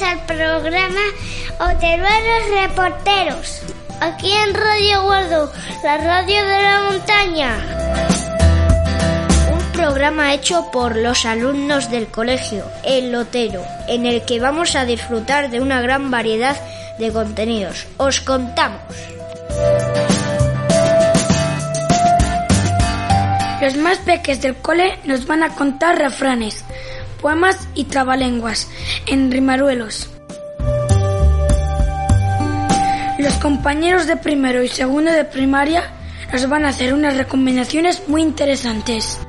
Al programa Oteruelos Reporteros, aquí en Radio Gordo, la radio de la montaña. Un programa hecho por los alumnos del colegio El Lotero, en el que vamos a disfrutar de una gran variedad de contenidos. Os contamos. Los más peques del cole nos van a contar refranes, poemas y trabalenguas en rimaruelos. Los compañeros de primero y segundo de primaria nos van a hacer unas recomendaciones muy interesantes.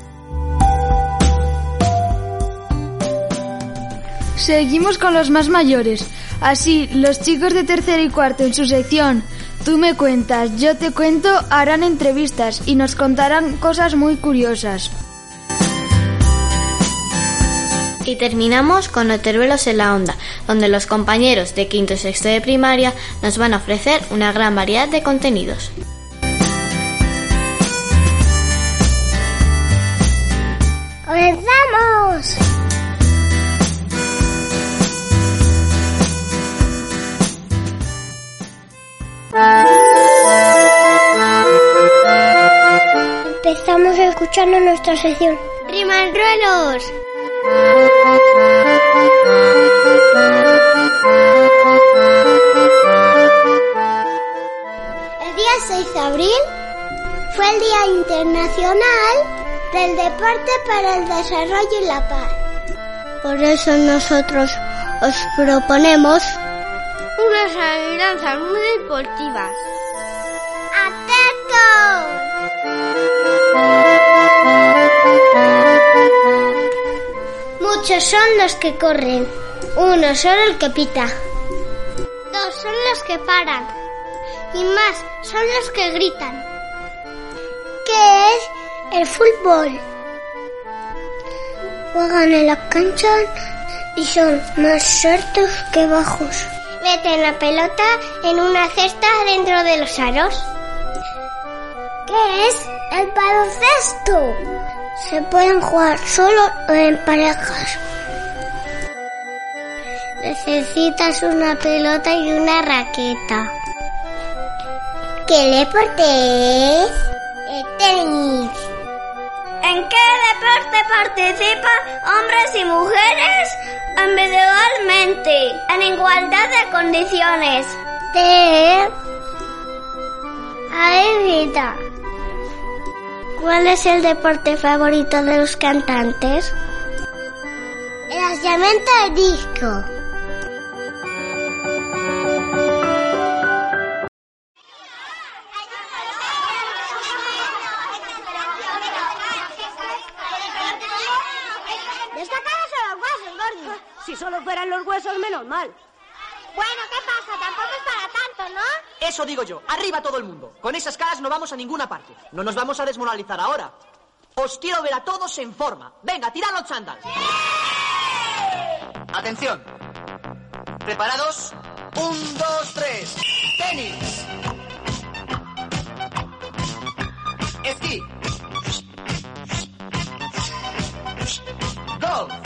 Seguimos con los más mayores. Así, los chicos de tercero y cuarto en su sección Tú me cuentas, yo te cuento harán entrevistas y nos contarán cosas muy curiosas. Y terminamos con Oteruelos en la Onda, donde los compañeros de quinto y sexto de primaria nos van a ofrecer una gran variedad de contenidos. ¡Comenzamos! Empezamos escuchando nuestra sección Rimanruelos. El día 6 de abril fue el Día Internacional del Deporte para el Desarrollo y la Paz. Por eso nosotros os proponemos unas adivinanzas muy deportivas. ¡Atentos! Muchos son los que corren, uno solo el que pita. Dos son los que paran y más son los que gritan. ¿Qué es el fútbol? Juegan en la cancha y son más altos que bajos. Meten la pelota en una cesta dentro de los aros. ¿Qué es el baloncesto? Se pueden jugar solo o en parejas. Necesitas una pelota y una raqueta. ¿Qué deporte es? El tenis. ¿En qué deporte participan hombres y mujeres individualmente en igualdad de condiciones? De Adivina. ¿Cuál es el deporte favorito de los cantantes? El lanzamiento de disco. Destacados son los huesos, Gordy. Si solo fueran los huesos, menos mal. Bueno, ¿qué pasa? Tampoco es para ¿no? Eso digo yo. Arriba todo el mundo. Con esas caras no vamos a ninguna parte. No nos vamos a desmoralizar ahora. Os quiero ver a todos en forma. Venga, tirad los chándals. Atención. ¿Preparados? Un, dos, tres. Tenis. Esquí. Golf.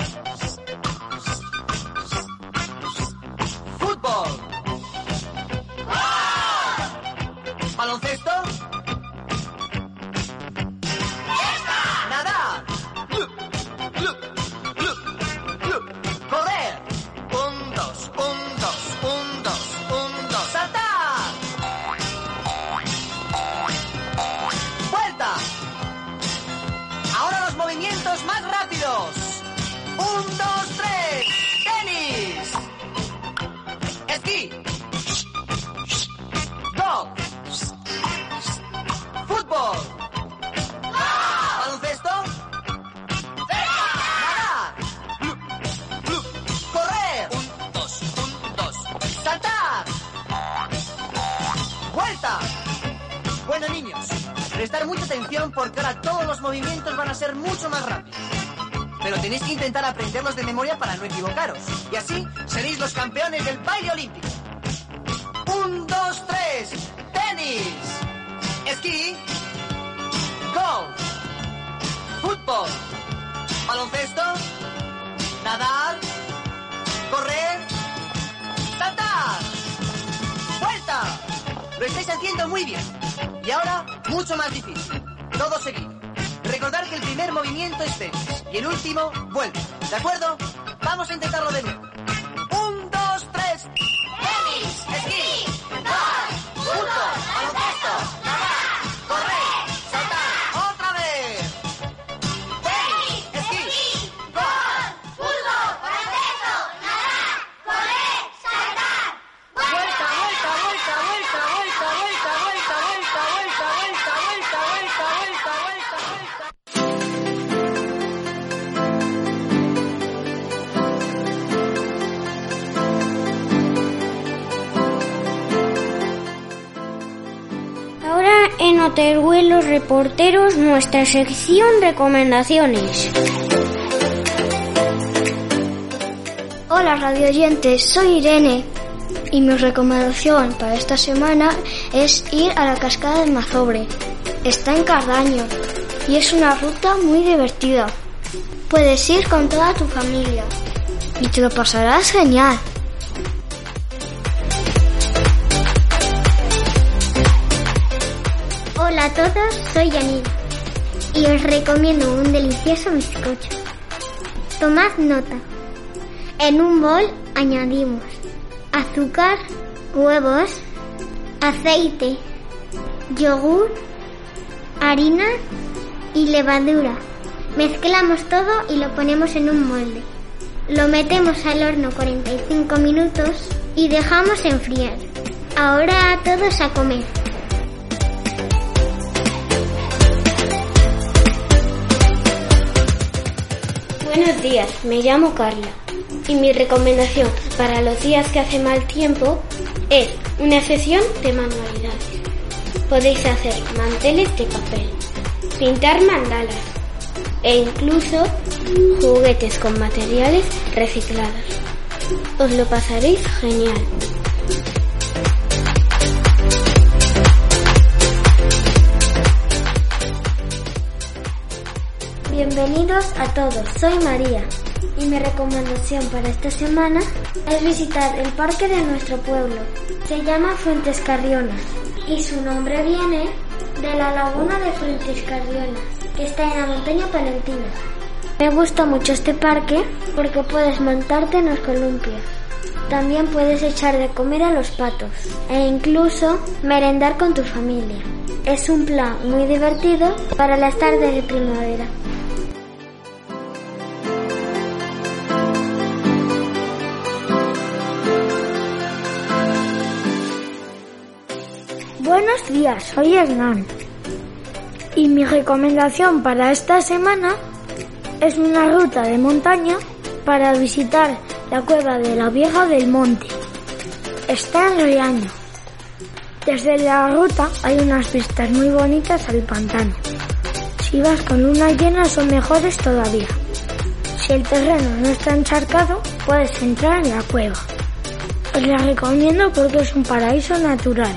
Porque ahora todos los movimientos van a ser mucho más rápidos. Pero tenéis que intentar aprenderlos de memoria para no equivocaros. Y así seréis los campeones del baile olímpico. Un, dos, tres. Tenis. Esquí. Golf. Fútbol. Baloncesto. Nadar. Correr. Saltar. ¡Vuelta! Lo estáis haciendo muy bien. Y ahora, mucho más difícil. Recordar que el primer movimiento es tenis y el último, vuelta. ¿De acuerdo? Vamos a intentarlo de nuevo. Reporteros nuestra sección recomendaciones. Hola radio oyentes, soy Irene y mi recomendación para esta semana es ir a la cascada del Mazobre. Está en Cardaño y es una ruta muy divertida. Puedes ir con toda tu familia y te lo pasarás genial. A todos, soy Janina y os recomiendo un delicioso bizcocho. Tomad nota. En un bol añadimos azúcar, huevos, aceite, yogur, harina y levadura. Mezclamos todo y lo ponemos en un molde. Lo metemos al horno 45 minutos y dejamos enfriar. Ahora todos a comer. Buenos días, me llamo Carla y mi recomendación para los días que hace mal tiempo es una sesión de manualidades. Podéis hacer manteles de papel, pintar mandalas e incluso juguetes con materiales reciclados. Os lo pasaréis genial. Bienvenidos a todos, soy María y mi recomendación para esta semana es visitar el parque de nuestro pueblo. Se llama Fuentes Carrionas y su nombre viene de la laguna de Fuentes Carrionas, que está en la montaña palentina. Me gusta mucho este parque porque puedes montarte en los columpios. También puedes echar de comer a los patos e incluso merendar con tu familia. Es un plan muy divertido para las tardes de primavera. Buenos días, soy Hernán. Y mi recomendación para esta semana es una ruta de montaña para visitar la cueva de la Vieja del Monte. Está en Riaño. Desde la ruta hay unas vistas muy bonitas al pantano. Si vas con luna llena son mejores todavía. Si el terreno no está encharcado, puedes entrar en la cueva. Os la recomiendo porque es un paraíso natural.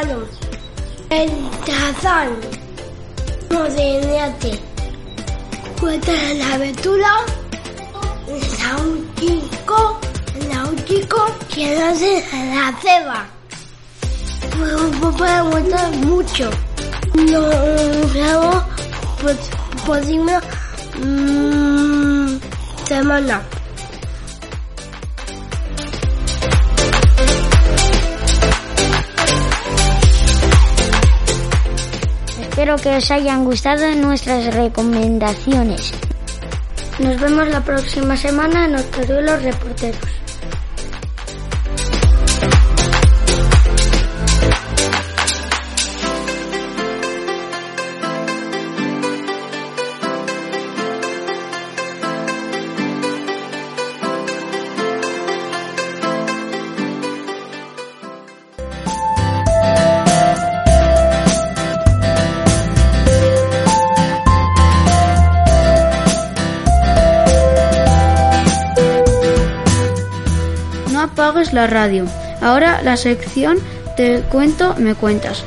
balón. El tazán. Modenate. Cuenta de la aventura. Está un chico. Está un chico que no se la ceba. Puede aguantar mucho. No, luego, pues, por, por mmm, semana. Espero que os hayan gustado nuestras recomendaciones. Nos vemos la próxima semana en Otorio los Reporteros. Apagues la radio. Ahora la sección Te cuento, me cuentas.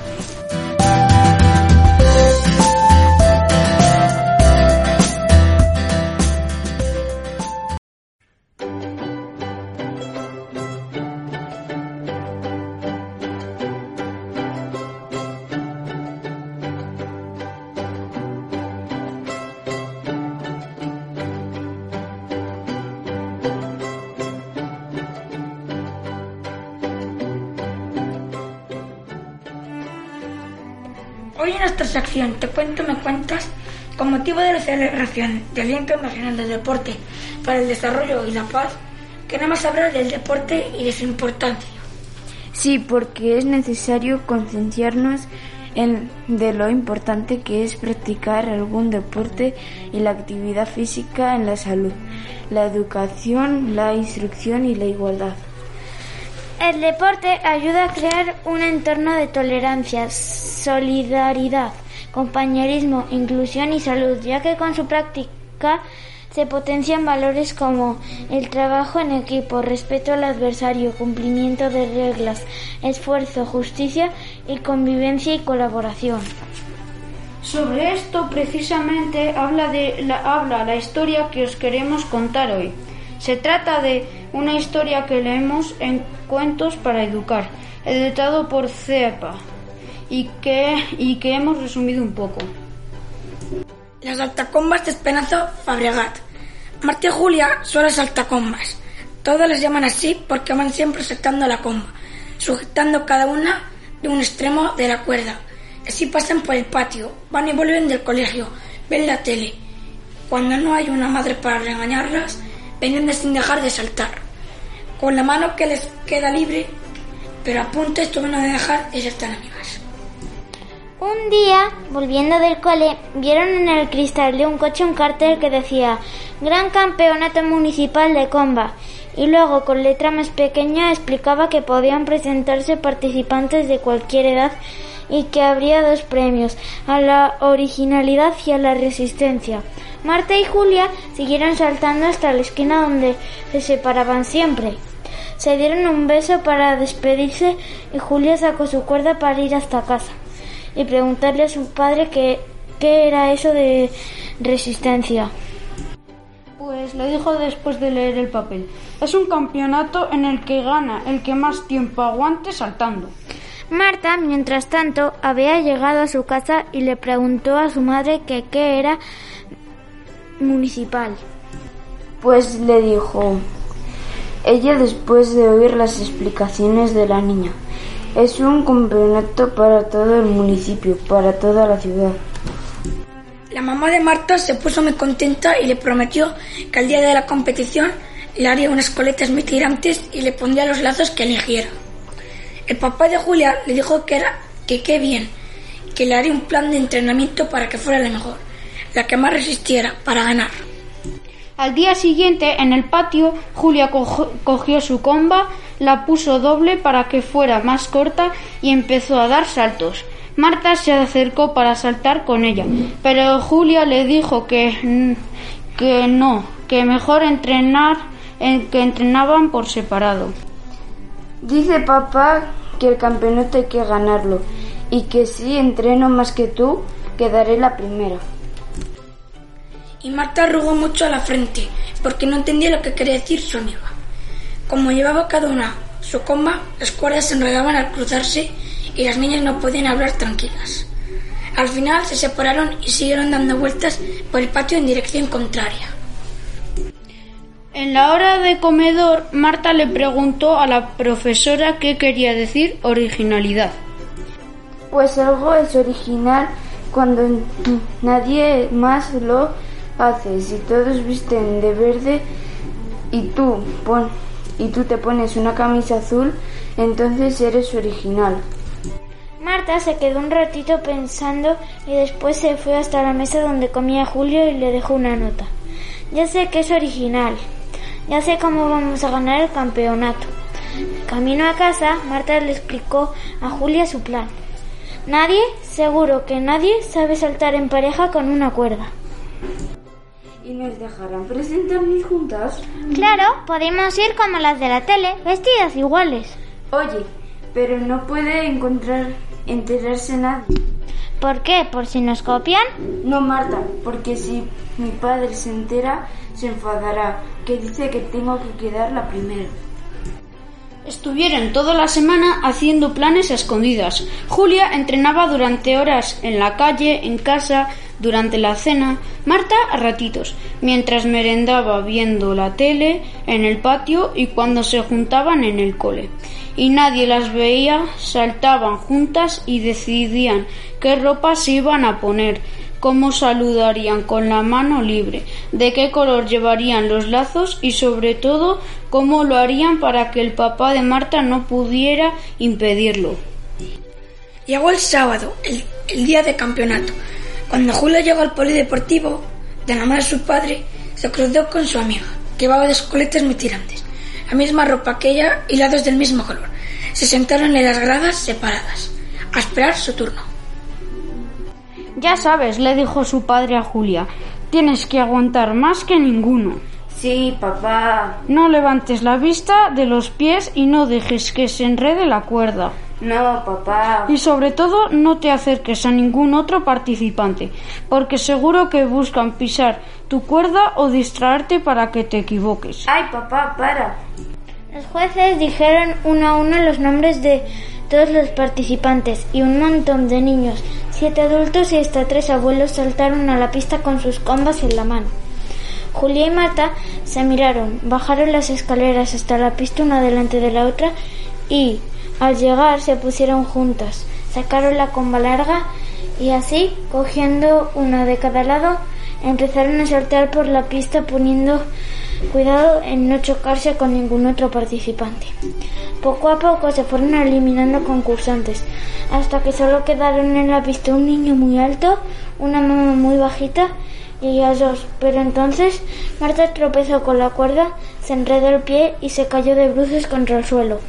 Sección Te cuento, me cuentas, con motivo de la celebración del Día Internacional del Deporte para el Desarrollo y la Paz, queremos hablar del deporte y de su importancia. Sí, porque es necesario concienciarnos en, de lo importante que es practicar algún deporte y la actividad física en la salud, la educación, la instrucción y la igualdad. El deporte ayuda a crear un entorno de tolerancia, solidaridad, compañerismo, inclusión y salud, ya que con su práctica se potencian valores como el trabajo en equipo, respeto al adversario, cumplimiento de reglas, esfuerzo, justicia y convivencia y colaboración. Sobre esto precisamente habla, de la, habla la historia que os queremos contar hoy. Se trata de una historia que leemos en Cuentos para Educar, editado por CEPA, y que, y que hemos resumido un poco. Las altacombas de Esperanza Fabregat. Marta y Julia son las altacombas. Todas las llaman así porque van siempre saltando la comba, sujetando cada una de un extremo de la cuerda. Así pasan por el patio, van y vuelven del colegio, ven la tele. Cuando no hay una madre para regañarlas, vienen sin dejar de saltar. Con la mano que les queda libre, pero a punto estuvieron de dejar de ser amigas. Un día, volviendo del cole, vieron en el cristal de un coche un cartel que decía Gran Campeonato Municipal de Comba y luego con letra más pequeña explicaba que podían presentarse participantes de cualquier edad y que habría dos premios, a la originalidad y a la resistencia. Marta y Julia siguieron saltando hasta la esquina donde se separaban siempre. Se dieron un beso para despedirse y Julia sacó su cuerda para ir hasta casa y preguntarle a su padre qué, qué era eso de resistencia. Pues le dijo después de leer el papel. Es un campeonato en el que gana el que más tiempo aguante saltando. Marta, mientras tanto, había llegado a su casa y le preguntó a su madre que qué era municipal. Pues le dijo ella después de oír las explicaciones de la niña. Es un campeonato para todo el municipio, para toda la ciudad. La mamá de Marta se puso muy contenta y le prometió que al día de la competición le haría unas coletas muy tirantes y le pondría los lazos que eligiera. El papá de Julia le dijo que era que qué bien, que le haría un plan de entrenamiento para que fuera la mejor, la que más resistiera para ganar. Al día siguiente, en el patio, Julia cogió su comba, la puso doble para que fuera más corta y empezó a dar saltos. Marta se acercó para saltar con ella, pero Julia le dijo que, que no, que mejor entrenar, que entrenaban por separado. Dice papá que el campeonato hay que ganarlo y que si entreno más que tú, quedaré la primera. Y Marta arrugó mucho a la frente porque no entendía lo que quería decir su amiga. Como llevaba cada una su comba, las cuerdas se enredaban al cruzarse y las niñas no podían hablar tranquilas. Al final se separaron y siguieron dando vueltas por el patio en dirección contraria. En la hora de comedor, Marta le preguntó a la profesora qué quería decir originalidad. Pues algo es original cuando nadie más lo hace. Si todos visten de verde y tú, pon, y tú te pones una camisa azul, entonces eres original. Marta se quedó un ratito pensando y después se fue hasta la mesa donde comía Julio y le dejó una nota. Ya sé que es original. Ya sé cómo vamos a ganar el campeonato. Camino a casa, Marta le explicó a Julia su plan. Nadie, seguro que nadie, sabe saltar en pareja con una cuerda. Y ¿Y nos dejarán presentarnos juntas? Claro, podemos ir como las de la tele, vestidas iguales. Oye, pero no puede encontrar enterarse nadie. ¿Por qué? ¿Por si nos copian? No, Marta, porque si mi padre se entera, se enfadará, que dice que tengo que quedar la primera. Estuvieron toda la semana haciendo planes a escondidas. Julia entrenaba durante horas en la calle, en casa, durante la cena, Marta a ratitos, mientras merendaba viendo la tele, en el patio y cuando se juntaban en el cole. Y nadie las veía, saltaban juntas y decidían qué ropa se iban a poner, cómo saludarían con la mano libre, de qué color llevarían los lazos y sobre todo cómo lo harían para que el papá de Marta no pudiera impedirlo. Llegó el sábado, el, día de campeonato. Cuando Julia llegó al polideportivo, de la mano de su padre, se cruzó con su amiga, que llevaba dos coletes muy tirantes, la misma ropa que ella y lados del mismo color. Se sentaron en las gradas separadas, a esperar su turno. Ya sabes, le dijo su padre a Julia, tienes que aguantar más que ninguno. Sí, papá. No levantes la vista de los pies y no dejes que se enrede la cuerda. No, papá. Y sobre todo, no te acerques a ningún otro participante, porque seguro que buscan pisar tu cuerda o distraerte para que te equivoques. Ay, papá, para. Los jueces dijeron uno a uno los nombres de todos los participantes y un montón de niños, siete adultos y hasta tres abuelos saltaron a la pista con sus combas en la mano. Julia y Marta se miraron, bajaron las escaleras hasta la pista una delante de la otra y, al llegar, se pusieron juntas, sacaron la comba larga y así, cogiendo una de cada lado, empezaron a saltar por la pista poniendo cuidado en no chocarse con ningún otro participante. Poco a poco se fueron eliminando concursantes, hasta que solo quedaron en la pista un niño muy alto, una mamá muy bajita y ellas dos. Pero entonces Marta tropezó con la cuerda, se enredó el pie y se cayó de bruces contra el suelo,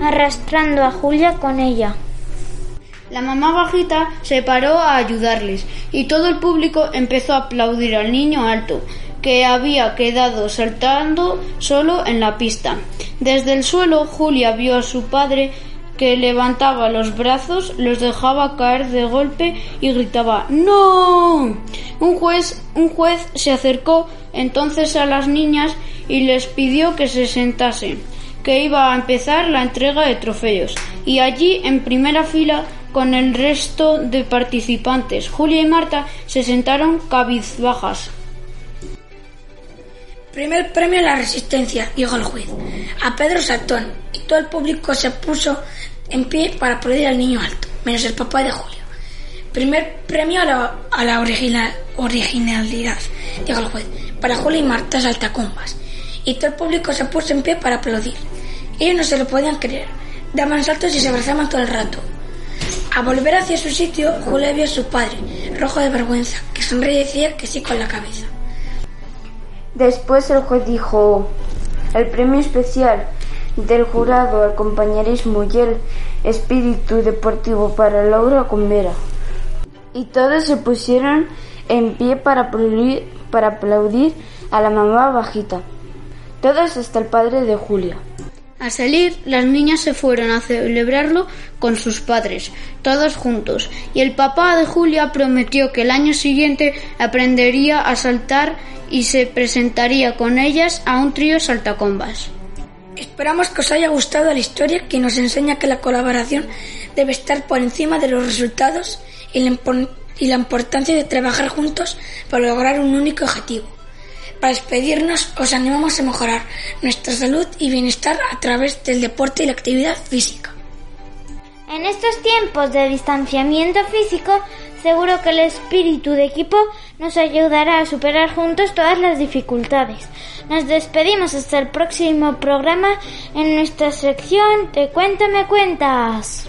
arrastrando a Julia con ella. La mamá bajita se paró a ayudarles y todo el público empezó a aplaudir al niño alto, que había quedado saltando solo en la pista. Desde el suelo Julia vio a su padre que levantaba los brazos, los dejaba caer de golpe y gritaba ¡No! Un juez, un juez se acercó entonces a las niñas y les pidió que se sentasen, que iba a empezar la entrega de trofeos. Y allí, en primera fila, con el resto de participantes, Julia y Marta se sentaron cabizbajas. Primer premio a la resistencia, dijo el juez, a Pedro Saltón, y todo el público se puso en pie para aplaudir al niño alto, menos el papá de Julia. Primer premio a la, originalidad, dijo el juez, para Julia y Marta Saltacombas, y todo el público se puso en pie para aplaudir. Ellos no se lo podían creer, daban saltos y se abrazaban todo el rato. A volver hacia su sitio, Julia vio a su padre, rojo de vergüenza, que sonreía y decía que sí con la cabeza. Después el juez dijo, el premio especial del jurado al compañerismo y el espíritu deportivo para Laura Cumbera. Y todos se pusieron en pie para aplaudir, para aplaudir a la mamá bajita. Todos hasta el padre de Julia. Al salir, las niñas se fueron a celebrarlo con sus padres, todos juntos, y el papá de Julia prometió que el año siguiente aprendería a saltar y se presentaría con ellas a un trío saltacombas. Esperamos que os haya gustado la historia que nos enseña que la colaboración debe estar por encima de los resultados y la, y la importancia de trabajar juntos para lograr un único objetivo. Para despedirnos, os animamos a mejorar nuestra salud y bienestar a través del deporte y la actividad física. En estos tiempos de distanciamiento físico, seguro que el espíritu de equipo nos ayudará a superar juntos todas las dificultades. Nos despedimos hasta el próximo programa en nuestra sección de Cuéntame Cuentas.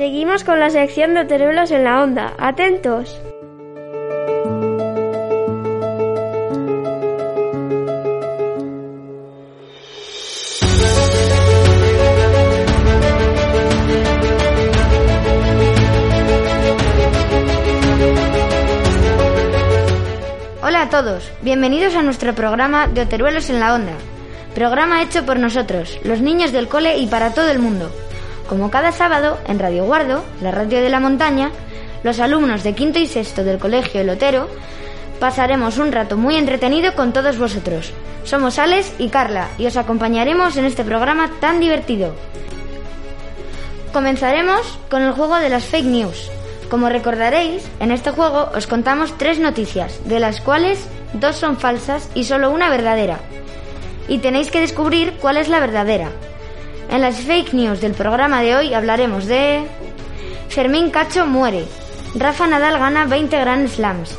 Seguimos con la sección de Teruelos en la Onda. Atentos. Hola a todos, bienvenidos a nuestro programa de Oteruelos en la Onda. Programa hecho por nosotros, los niños del cole y para todo el mundo. Como cada sábado, en Radio Guardo, la radio de la montaña, los alumnos de quinto y sexto del Colegio El Otero pasaremos un rato muy entretenido con todos vosotros. Somos Alex y Carla y os acompañaremos en este programa tan divertido. Comenzaremos con el juego de las fake news. Como recordaréis, en este juego os contamos tres noticias, de las cuales dos son falsas y solo una verdadera. Y tenéis que descubrir cuál es la verdadera. En las fake news del programa de hoy hablaremos de... Fermín Cacho muere. Rafa Nadal gana 20 Grand Slams.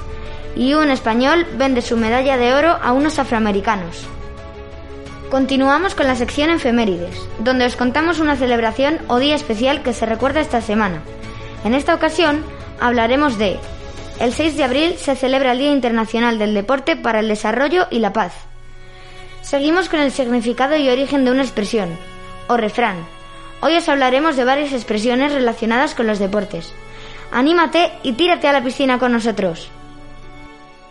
Y un español vende su medalla de oro a unos afroamericanos. Continuamos con la sección efemérides, donde os contamos una celebración o día especial que se recuerda esta semana. En esta ocasión hablaremos de el 6 de abril se celebra el Día Internacional del Deporte para el Desarrollo y la Paz. Seguimos con el significado y origen de una expresión, o refrán. Hoy os hablaremos de varias expresiones relacionadas con los deportes. Anímate y tírate a la piscina con nosotros.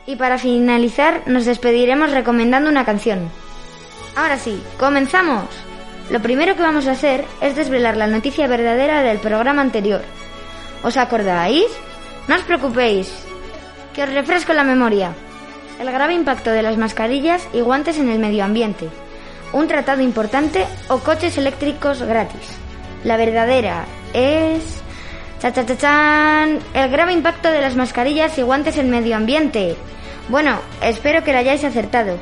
Y para finalizar nos despediremos recomendando una canción. Ahora sí, comenzamos. Lo primero que vamos a hacer es desvelar la noticia verdadera del programa anterior. ¿Os acordáis? No os preocupéis, que os refresco la memoria. El grave impacto de las mascarillas y guantes en el medio ambiente. Un tratado importante o coches eléctricos gratis. La verdadera es... ¡Cha, cha, cha, chan! El grave impacto de las mascarillas y guantes en medio ambiente. Bueno, espero que lo hayáis acertado.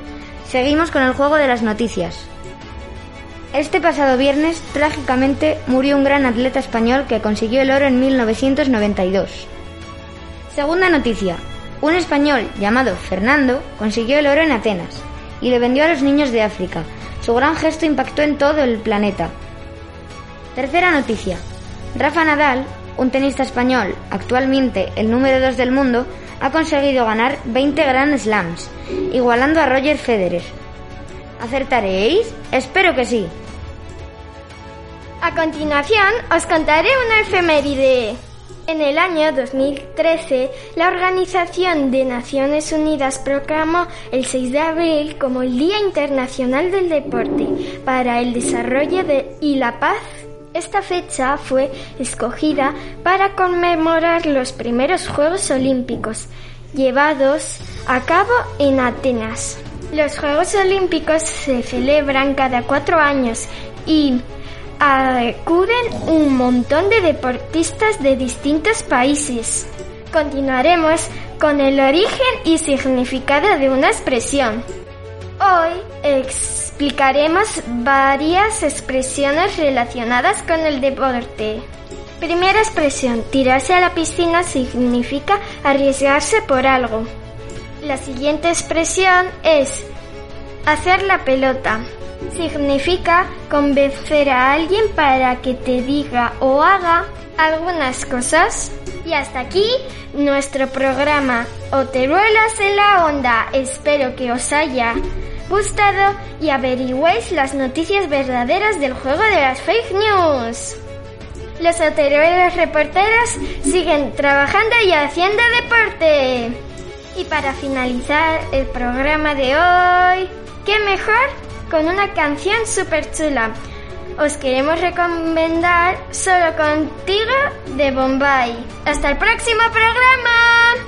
Seguimos con el juego de las noticias. Este pasado viernes, trágicamente, murió un gran atleta español que consiguió el oro en 1992. Segunda noticia. Un español llamado Fernando consiguió el oro en Atenas y lo vendió a los niños de África. Su gran gesto impactó en todo el planeta. Tercera noticia. Rafa Nadal, un tenista español, actualmente el número 2 del mundo, ha conseguido ganar 20 Grand Slams, igualando a Roger Federer. ¿Acertaréis? Espero que sí. A continuación os contaré una efeméride. En el año 2013, la Organización de Naciones Unidas proclamó el 6 de abril como el Día Internacional del Deporte para el Desarrollo de- y la Paz. Esta fecha fue escogida para conmemorar los primeros Juegos Olímpicos llevados a cabo en Atenas. Los Juegos Olímpicos se celebran cada cuatro años y acuden un montón de deportistas de distintos países. Continuaremos con el origen y significado de una expresión. Hoy explicaremos varias expresiones relacionadas con el deporte. Primera expresión, tirarse a la piscina significa arriesgarse por algo. La siguiente expresión es hacer la pelota. Significa convencer a alguien para que te diga o haga algunas cosas. Y hasta aquí nuestro programa Oteruelas en la Onda. Espero que os haya gustado y averigüéis las noticias verdaderas del juego de las fake news. Los oteruelos reporteros siguen trabajando y haciendo deporte. Y para finalizar el programa de hoy, ¿qué mejor? Con una canción súper chula. Os queremos recomendar Solo contigo de Bombay. Hasta el próximo programa.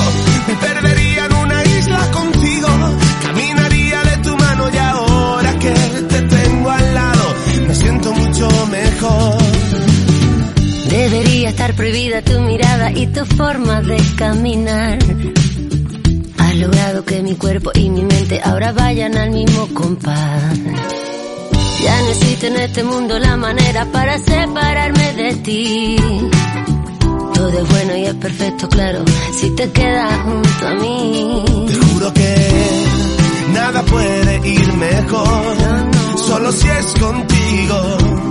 Prohibida tu mirada y tu forma de caminar. Has logrado que mi cuerpo y mi mente ahora vayan al mismo compás. Ya no existe en este mundo la manera para separarme de ti. Todo es bueno y es perfecto, claro, si te quedas junto a mí. Te juro que nada puede ir mejor, solo si es contigo.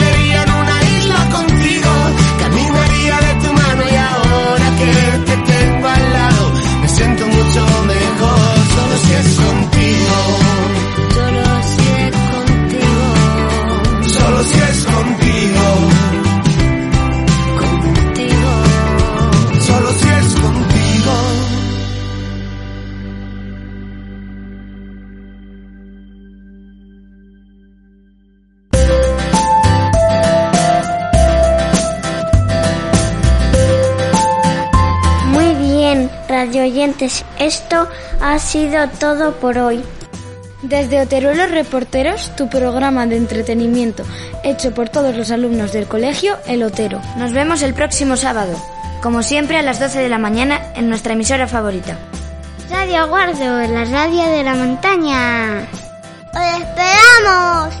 oyentes, esto ha sido todo por hoy. Desde Oteruelos Reporteros, tu programa de entretenimiento hecho por todos los alumnos del colegio El Otero. Nos vemos el próximo sábado, como siempre a las 12 de la mañana en nuestra emisora favorita. Radio Guardo, la radio de la montaña. ¡Os esperamos!